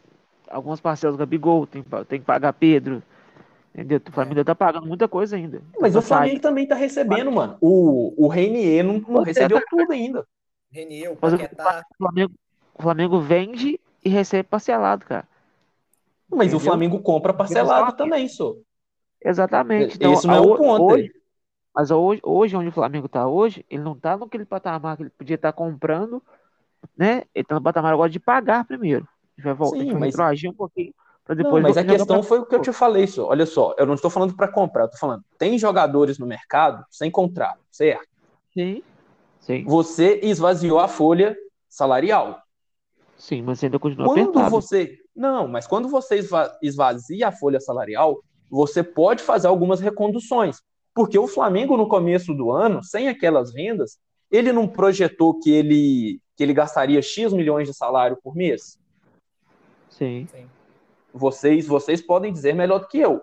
algumas parcelas do Gabigol, tem, tem que pagar Pedro. Entendeu? O Flamengo ainda tá pagando muita coisa ainda. Mas Tá o Flamengo também tá recebendo, mano. O, o Reinier não, não é, recebeu cara. tudo ainda. Renier, o o Paquetá. O Flamengo, o Flamengo vende e recebe parcelado, cara. Mas o Entendeu? Flamengo compra parcelado Exato. também, só. Exatamente. Então, Esse não é o ponto. Hoje, aí. Mas hoje, hoje, onde o Flamengo tá hoje, ele não tá naquele patamar que ele podia estar comprando, né? Ele tá no patamar agora de pagar primeiro. A gente vai voltar, Sim, a gente mas- retroagir um pouquinho Não, mas a questão pra- foi o que eu te falei, só. Olha só, eu não estou falando para comprar, eu tô falando, tem jogadores no mercado sem contrato, certo? Sim. Sim, Você esvaziou a folha salarial. sim, mas ainda continua Quando apertado. você. Não, mas quando você esva- esvazia a folha salarial, você pode fazer algumas reconduções. Porque o Flamengo, no começo do ano, sem aquelas vendas, ele não projetou que ele, que ele gastaria X milhões de salário por mês? Sim. Sim. Vocês, vocês podem dizer melhor do que eu.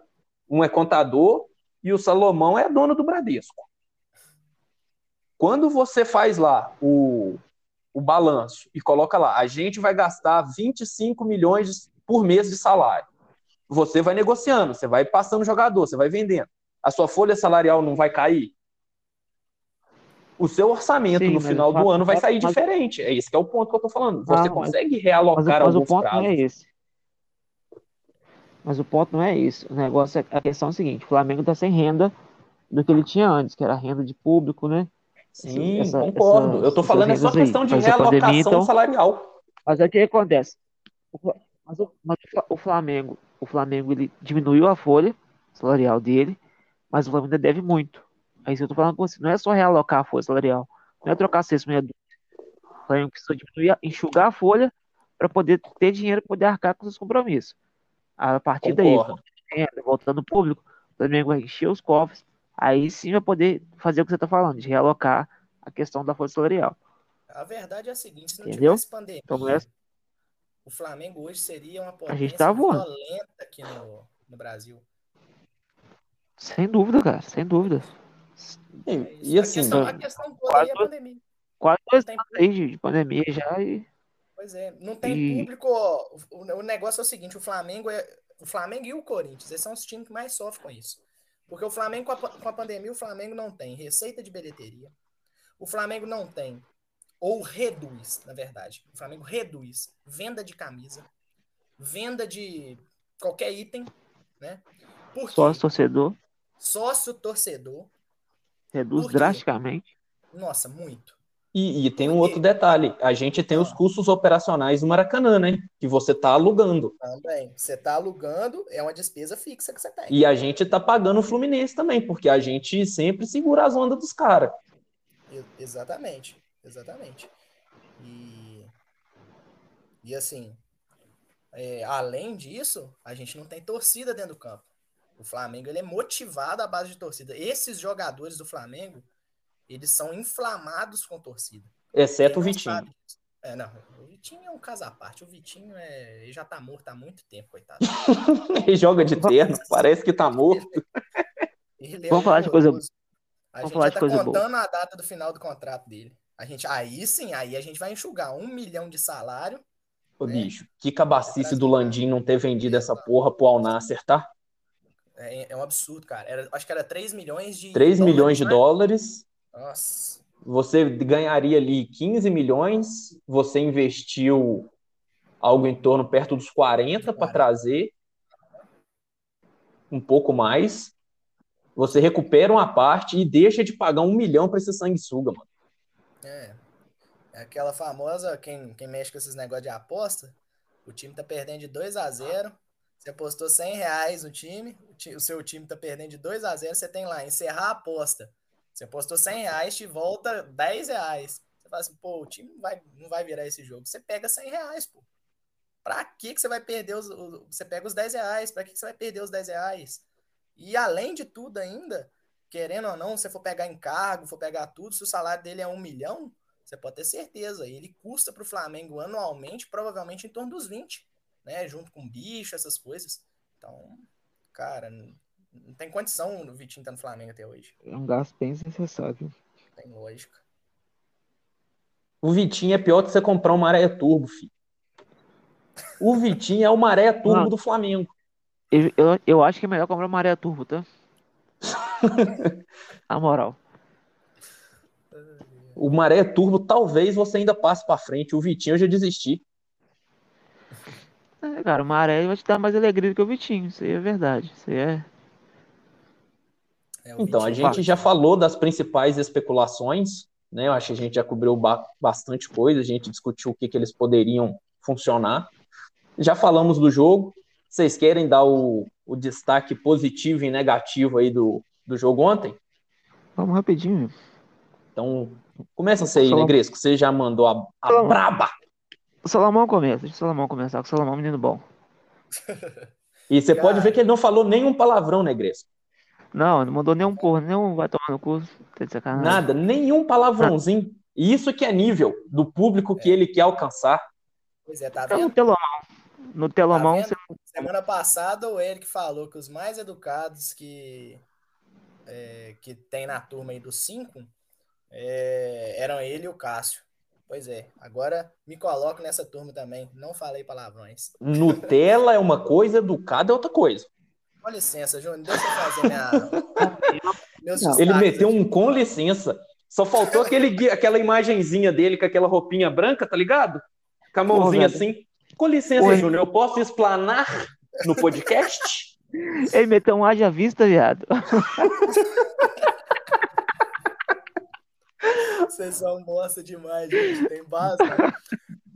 Um é contador e o Salomão é dono do Bradesco. Quando você faz lá o, o balanço e coloca lá, a gente vai gastar 25 milhões por mês de salário. Você vai negociando, você vai passando jogador, você vai vendendo. A sua folha salarial não vai cair? O seu orçamento Sim, no mas final o do fato- ano vai mas- sair mas- diferente. É esse que é o ponto que eu tô falando. Você Não, mas- consegue Mas, o- realocar mas o alguns ponto não prazos. é esse. Mas o ponto não é isso. O negócio é a questão é o seguinte: o Flamengo tá sem renda do que ele tinha antes, que era renda de público, né? Sim, essa- concordo. essas- eu tô falando é só questão de Mas a pandemia, realocação então- salarial. Mas aí o que acontece? O Mas o, mas o o Flamengo, o Flamengo ele diminuiu a folha salarial dele, mas o Flamengo ainda deve muito. Aí isso eu tô falando com você, não é só realocar a folha salarial, não é trocar seis meia dúzia. O Flamengo precisa diminuir, a- enxugar a folha para poder ter dinheiro para poder arcar com seus compromissos. A partir daí, Concordo. renda, voltando ao público, o Flamengo vai encher os cofres, aí sim vai poder fazer o que você está falando, de realocar a questão da folha salarial. A verdade é a seguinte, se não Entendeu? tivesse pandemia, Então, não é- o Flamengo hoje seria uma gente potência tá voando. violenta aqui no, no Brasil. Sem dúvida, cara, sem dúvida. E, É e a assim, questão, a questão toda aí é a Quase- pandemia. Quase dois Tem- anos aí de, de pandemia já e Pois é, não tem E- público. O, o negócio é o seguinte: o Flamengo é o Flamengo e o Corinthians, esses são os times que mais sofrem com isso. Porque o Flamengo, com a, com a pandemia, o Flamengo não tem receita de bilheteria. O Flamengo não tem ou reduz, na verdade. O Flamengo reduz venda de camisa, venda de qualquer item, né? Por quê? Sócio torcedor Sócio torcedor. reduz drasticamente. Nossa, muito. E, e tem um outro detalhe: a gente tem os Ah. custos operacionais do Maracanã, né? Que você tá alugando. Também. Você tá alugando, é uma despesa fixa que você tem. E a gente tá pagando o Fluminense também, porque a gente sempre segura as ondas dos caras. Exatamente, exatamente. E, e assim, é, além disso, a gente não tem torcida dentro do campo. O Flamengo ele é motivado à base de torcida. Esses jogadores do Flamengo, eles são inflamados com torcida. Exceto o Vitinho. sabe É, não, o Vitinho é um caso à parte. O Vitinho é, ele já tá morto há muito tempo, coitado. Ele joga de terno, parece que tá morto. Ele é Vamos falar de coisa- horroroso. A vamos gente falar já tá coisa boa. contando a data do final do contrato dele. A gente, aí sim, aí a gente vai enxugar um milhão de salário. Ô, É. bicho, que cabacice do Landim não ter vendido essa porra pro Alnasser, tá? É, é um absurdo, cara. Era, acho que era 3 milhões de 3 milhões de né? dólares. Nossa. Você ganharia ali 15 milhões, você investiu algo em torno perto dos 40 para 40. trazer um pouco mais. Você recupera uma parte e deixa de pagar um milhão para esse sanguessuga, mano. É. É aquela famosa, quem, quem mexe com esses negócios de aposta, o time tá perdendo de 2 a 0 Você apostou 100 reais no time, o, seu time tá perdendo de 2 a 0 você tem lá, encerrar a aposta. Você apostou 100 reais, te volta 10 reais. Você fala assim, pô, o time não vai, não vai virar esse jogo. Você pega 100 reais, pô. Pra que, que você vai perder os. o- Você pega os 10 reais, pra que, que você vai perder os 10 reais? E além de tudo ainda, querendo ou não, se você for pegar encargo, for pegar tudo, se o salário dele é um milhão, você pode ter certeza. Ele custa para o Flamengo anualmente, provavelmente em torno dos 20, né? Junto com bicho, essas coisas. Então, cara, não não tem condição o Vitinho estar no Flamengo até hoje. É um gasto bem desnecessário. Não tem lógica. O Vitinho é pior que você comprar um Maré Turbo, filho. O Vitinho é o Maré Turbo Mano. do Flamengo. Eu, eu, eu acho que é melhor comprar uma Maré Turbo, tá? A moral. O Maré Turbo talvez você ainda passe para frente. O Vitinho eu já desisti. É, cara, o Maré vai te dar mais alegria do que o Vitinho. Isso aí é verdade. Isso aí é. É, Então, a gente já falou das principais especulações, né? Eu acho que a gente já cobriu ba- bastante coisa, a gente discutiu o que, que eles poderiam funcionar. Já falamos do jogo. Vocês querem dar o, o destaque positivo e negativo aí do, do jogo ontem? Vamos rapidinho. Então, começa você aí. Negresco. Você já mandou a, a braba. O Salomão começa. Deixa o Salomão começar, que o Salomão é um menino bom. E você pode ver que ele não falou nenhum palavrão, Negresco. Não, não mandou nenhum porra, nenhum vai tomar no curso. Tá de sacanagem. Nada, nenhum palavrãozinho. E isso que é nível do público que ele quer alcançar. Pois é, tá Então, no vendo? telomão. No telomão, vendo? você Semana passada o Eric falou que os mais educados que, é, que tem na turma aí dos cinco é, eram ele e o Cássio. Pois é, agora me coloco nessa turma também. Não falei palavrões. Nutella é uma coisa, educado é outra coisa. Com licença, Júnior, deixa eu fazer minha, Não. Ele meteu um com licença. Só faltou aquele, aquela imagenzinha dele com aquela roupinha branca, tá ligado? Com a mãozinha assim. Com licença, Oi. Júnior, eu posso explanar no podcast? Ele meteu um haja vista, viado. Vocês são bosta demais, gente. Tem base. né?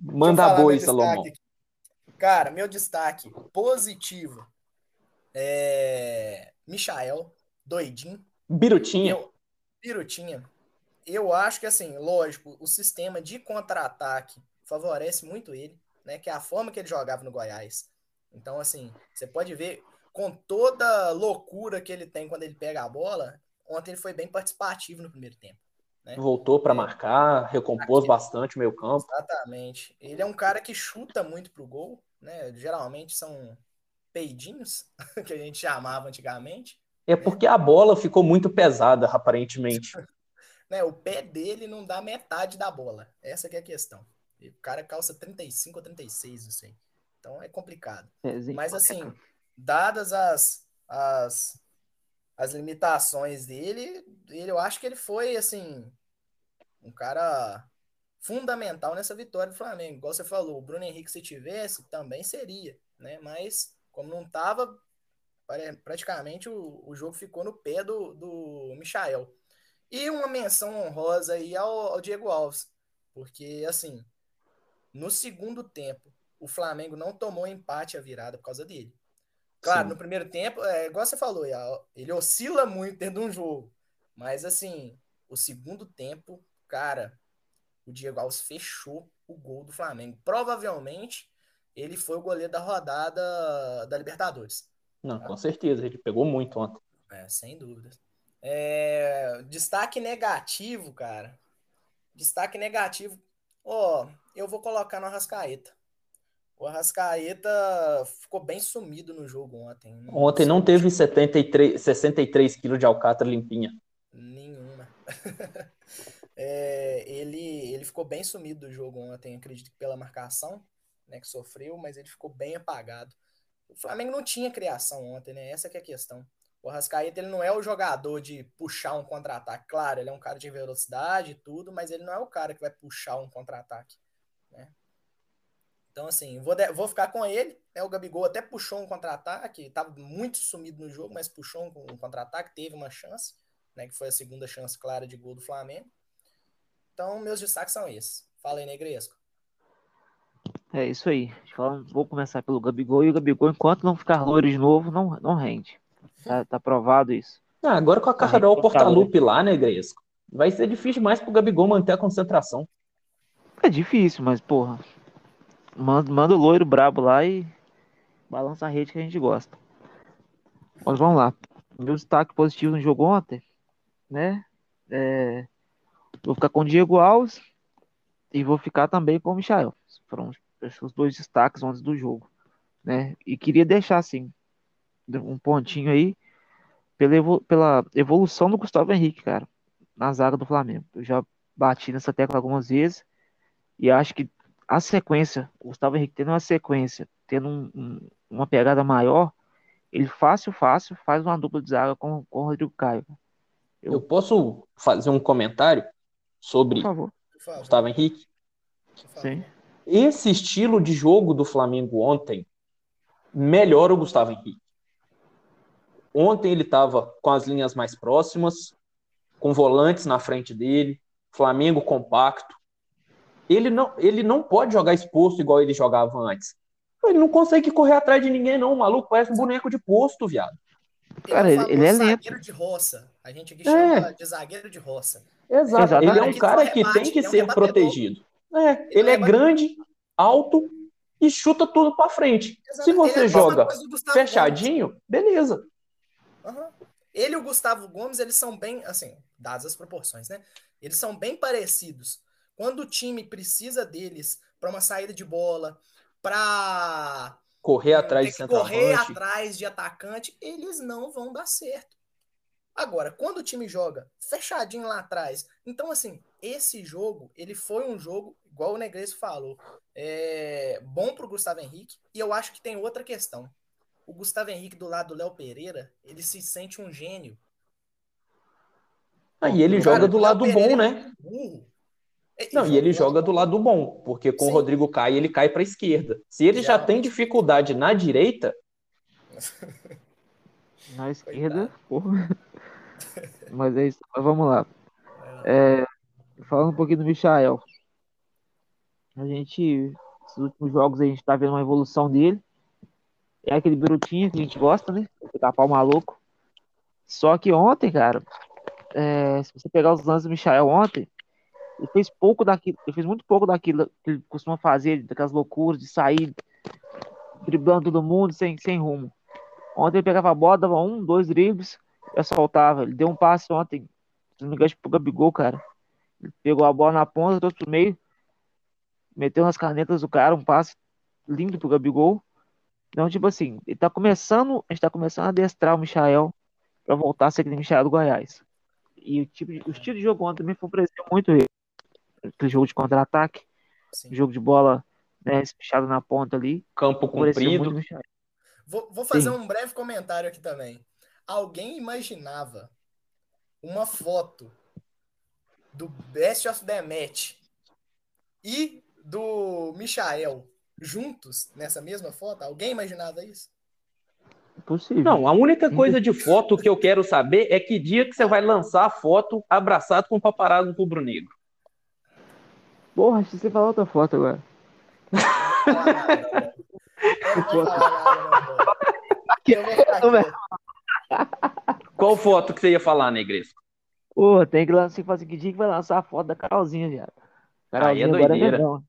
Manda boi, Salomão. Cara, meu destaque positivo é Michael, doidinho. Birutinha. Eu, Pirutinha. Eu acho que, assim, lógico, o sistema de contra-ataque favorece muito ele, né? Que é a forma que ele jogava no Goiás. Então, assim, você pode ver com toda loucura que ele tem quando ele pega a bola. Ontem ele foi bem participativo no primeiro tempo. Voltou pra marcar, recompôs Aqui. bastante o meio campo. Exatamente. Ele é um cara que chuta muito pro gol, né? Geralmente são peidinhos, que a gente chamava antigamente. É porque a bola ficou muito pesada, aparentemente. Né? O pé dele não dá metade da bola. Essa que é a questão. E o cara calça 35 ou 36, não sei. Então é complicado. Mas assim, dadas as, as, as limitações dele, ele, eu acho que ele foi assim um cara fundamental nessa vitória do Flamengo. Igual você falou, o Bruno Henrique, se tivesse, também seria, né? Mas, como não estava, praticamente o, o jogo ficou no pé do, do Michael. E uma menção honrosa aí ao, ao Diego Alves, porque, assim, no segundo tempo, o Flamengo não tomou empate a virada por causa dele. Claro, Sim. no primeiro tempo, é igual você falou, ele oscila muito dentro de um jogo. Mas assim, o segundo tempo, cara, o Diego Alves fechou o gol do Flamengo. Provavelmente ele foi o goleiro da rodada da Libertadores. Não, tá? com certeza, ele pegou muito ontem. É, sem dúvida. É, destaque negativo, cara. Destaque negativo. Ó, oh, eu vou colocar no Arrascaeta. O Arrascaeta ficou bem sumido no jogo ontem. Ontem não teve 73, 63 quilos de alcatra limpinha. Nenhuma. é, ele, ele ficou bem sumido do jogo ontem, acredito que pela marcação né, que sofreu, mas ele ficou bem apagado. O Flamengo não tinha criação ontem, né? Essa é a questão. O Arrascaeta ele não é o jogador de puxar um contra-ataque. Claro, ele é um cara de velocidade e tudo, mas ele não é o cara que vai puxar um contra-ataque. Né? Então, assim, vou, de, vou ficar com ele. Né? O Gabigol até puxou um contra-ataque, estava muito sumido no jogo, mas puxou um, um contra-ataque, teve uma chance, né? Que foi a segunda chance clara de gol do Flamengo. Então, meus destaques são esses. Fala aí, Negresco. É isso aí. Vou começar pelo Gabigol e o Gabigol, enquanto não ficar loiro de novo, não, não rende. Tá, tá provado isso. Ah, agora com a tá Carol Portalupe lá, Negresco, vai ser difícil mais pro Gabigol manter a concentração. É difícil, mas porra, Manda, manda o loiro brabo lá e balança a rede que a gente gosta. Mas vamos lá. Meu destaque positivo no jogo ontem, né? É, vou ficar com o Diego Alves e vou ficar também com o Michael. Foram os dois destaques antes do jogo, né? E queria deixar assim um pontinho aí pela, pela evolução do Gustavo Henrique, cara, na zaga do Flamengo. Eu já bati nessa tecla algumas vezes e acho que a sequência, o Gustavo Henrique tendo uma sequência, tendo um, um, uma pegada maior, ele fácil, fácil faz uma dupla de zaga com, com o Rodrigo Caio. Eu... Eu posso fazer um comentário sobre Gustavo Henrique? Sim. Esse estilo de jogo do Flamengo ontem melhora o Gustavo Henrique. Ontem ele estava com as linhas mais próximas, com volantes na frente dele, Flamengo compacto, ele não, ele não pode jogar exposto igual ele jogava antes. Ele não consegue correr atrás de ninguém, não. O maluco parece um boneco de posto, viado. Cara, ele, ele é lento. zagueiro de roça. A gente aqui chama é. de zagueiro de roça. Exato. Ele é um cara que tem que é ser protegido. É, ele, é grande, alto e chuta tudo para frente. Exato. Se você é joga fechadinho, Gomes. beleza. Uhum. Ele e o Gustavo Gomes, eles são bem, assim, dadas as proporções, né? Eles são bem parecidos. Quando o time precisa deles para uma saída de bola, para correr atrás de correr atrás de atacante, eles não vão dar certo. Agora, quando o time joga fechadinho lá atrás, então assim, esse jogo, ele foi um jogo, igual o Negresco falou, é, bom pro Gustavo Henrique, e eu acho que tem outra questão. O Gustavo Henrique do lado do Léo Pereira, ele se sente um gênio. Ah, e ele Cara, joga do lado bom, né? É burro. É, não, e ele joga do lado bom, porque com Sim. o Rodrigo cai, ele cai para a esquerda. Se ele já, já tem dificuldade na direita. Na esquerda, porra. Mas é isso. Mas vamos lá. É, falando um pouquinho do Michael. A gente, esses últimos jogos, a gente tá vendo uma evolução dele. É aquele brutinho que a gente gosta, né? Ficar pau maluco. Só que ontem, cara, é, se você pegar os lances do Michael ontem, ele fez pouco daquilo, ele fez muito pouco daquilo que ele costuma fazer, daquelas loucuras de sair driblando todo mundo sem, sem rumo. Ontem ele pegava a bola, dava um, dois dribles, e soltava. Ele deu um passe ontem, se não me engano, pro Gabigol, cara. Ele pegou a bola na ponta, trouxe pro meio, meteu nas canetas do cara, um passe lindo pro Gabigol. Então, tipo assim, ele tá começando, a gente tá começando a adestrar o Michael para voltar a ser aquele Michael do Goiás. E o, tipo de, o estilo de jogo ontem também favoreceu muito ele aquele jogo de contra-ataque, jogo de bola né, espichado na ponta ali. Campo comprido. Vou, vou, fazer Sim. um breve comentário aqui também. Alguém imaginava uma foto do Best of the Match e do Michael juntos nessa mesma foto? Alguém imaginava isso? Possível. Não, a única coisa de foto que eu quero saber é que dia que você vai lançar a foto abraçado com o paparazzo rubro-negro. Porra, acho que você falou outra foto agora. Qual foto que você ia falar, Negresco? Pô, tem que lançar, fazer que dia que vai lançar a foto da Carolzinha, viado. Aí é Carolzinha agora é doideira. Mengão.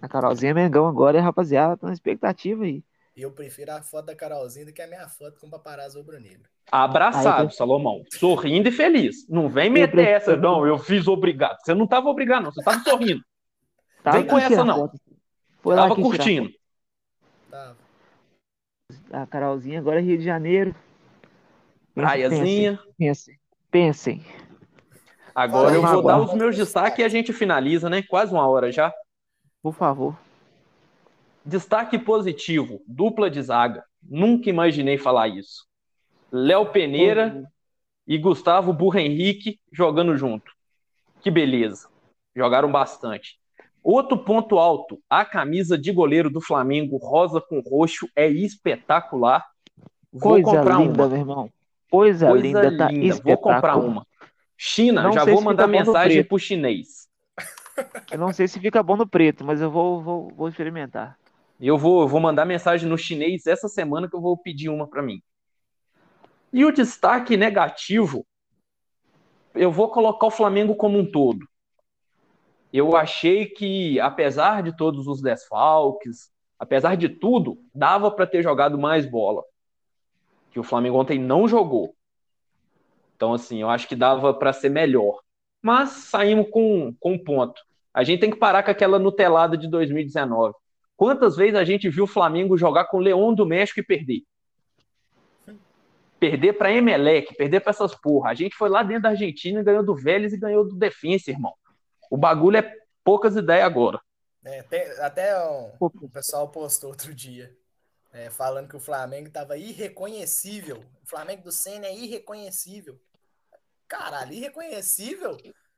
A Carolzinha é Mengão agora, rapaziada tá na expectativa aí. Eu prefiro a foto da Carolzinha do que a minha foto com o paparazzo rubro-negro. Abraçado, Aí, Salomão. Sorrindo e feliz. Não vem meter prefiro- essa, não. Eu fiz obrigado. Você não tava obrigado, não. Você tava sorrindo. Tava Vem com essa, não. foto. Foi Tava curtindo. Tá. foto. A Carolzinha agora é Rio de Janeiro. Pensa- Praiazinha. Pensem, pensem. Agora Fala eu vou dar os meus destaques e a gente finaliza, né? Quase uma hora já. Por favor. Destaque positivo, dupla de zaga. Nunca imaginei falar isso. Léo Peneira e Gustavo Burra Henrique jogando junto. Que beleza. Jogaram bastante. Outro ponto alto, a camisa de goleiro do Flamengo, rosa com roxo, é espetacular. Vou Coisa comprar linda, uma. meu irmão. Coisa, Coisa linda, tá linda. Vou comprar uma. China, Não já vou mandar mensagem pro chinês. Eu não sei se fica bom no preto, mas eu vou, vou, vou experimentar. Eu vou, eu vou mandar mensagem no chinês essa semana que eu vou pedir uma para mim. E o destaque negativo, eu vou colocar o Flamengo como um todo. Eu achei que, apesar de todos os desfalques, apesar de tudo, dava para ter jogado mais bola. Que o Flamengo ontem não jogou. Então, assim, eu acho que dava para ser melhor. Mas saímos com, com um ponto. A gente tem que parar com aquela nutelada de 2019. Quantas vezes a gente viu o Flamengo jogar com o Leão do México e perder? Perder para Emelec, perder para essas porra. A gente foi lá dentro da Argentina, ganhou do Vélez e ganhou do Defensa, irmão. O bagulho é poucas ideias agora. É, até um- Pô, o pessoal postou outro dia, é, falando que o Flamengo estava irreconhecível. O Flamengo do Senna é irreconhecível. Caralho, irreconhecível?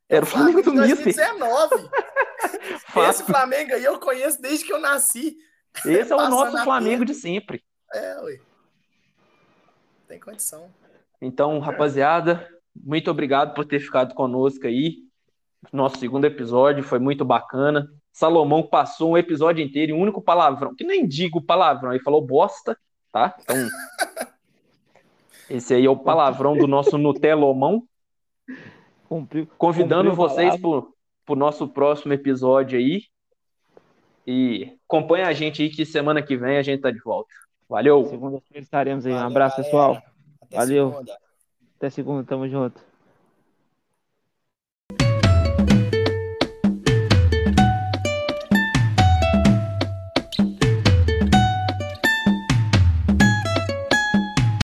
É Era o Flamengo do Mister. 2019. Esse. Flamengo aí eu conheço desde que eu nasci. Esse é o nosso Flamengo de sempre. É, ué. Tem condição. Então, rapaziada, muito obrigado por ter ficado conosco aí. Nosso segundo episódio foi muito bacana. Salomão passou um episódio inteiro em um único palavrão, que nem digo palavrão, ele falou bosta, tá? Então, esse aí é o palavrão do nosso Nutelomão. Cumpriu. Convidando Cumpriu vocês palavra. Para o nosso próximo episódio aí. E acompanha a gente aí que semana que vem a gente tá de volta. Valeu! Segunda-feira estaremos aí. Um Valeu, abraço, galera. pessoal. Até Valeu. segunda. Até segunda, tamo junto.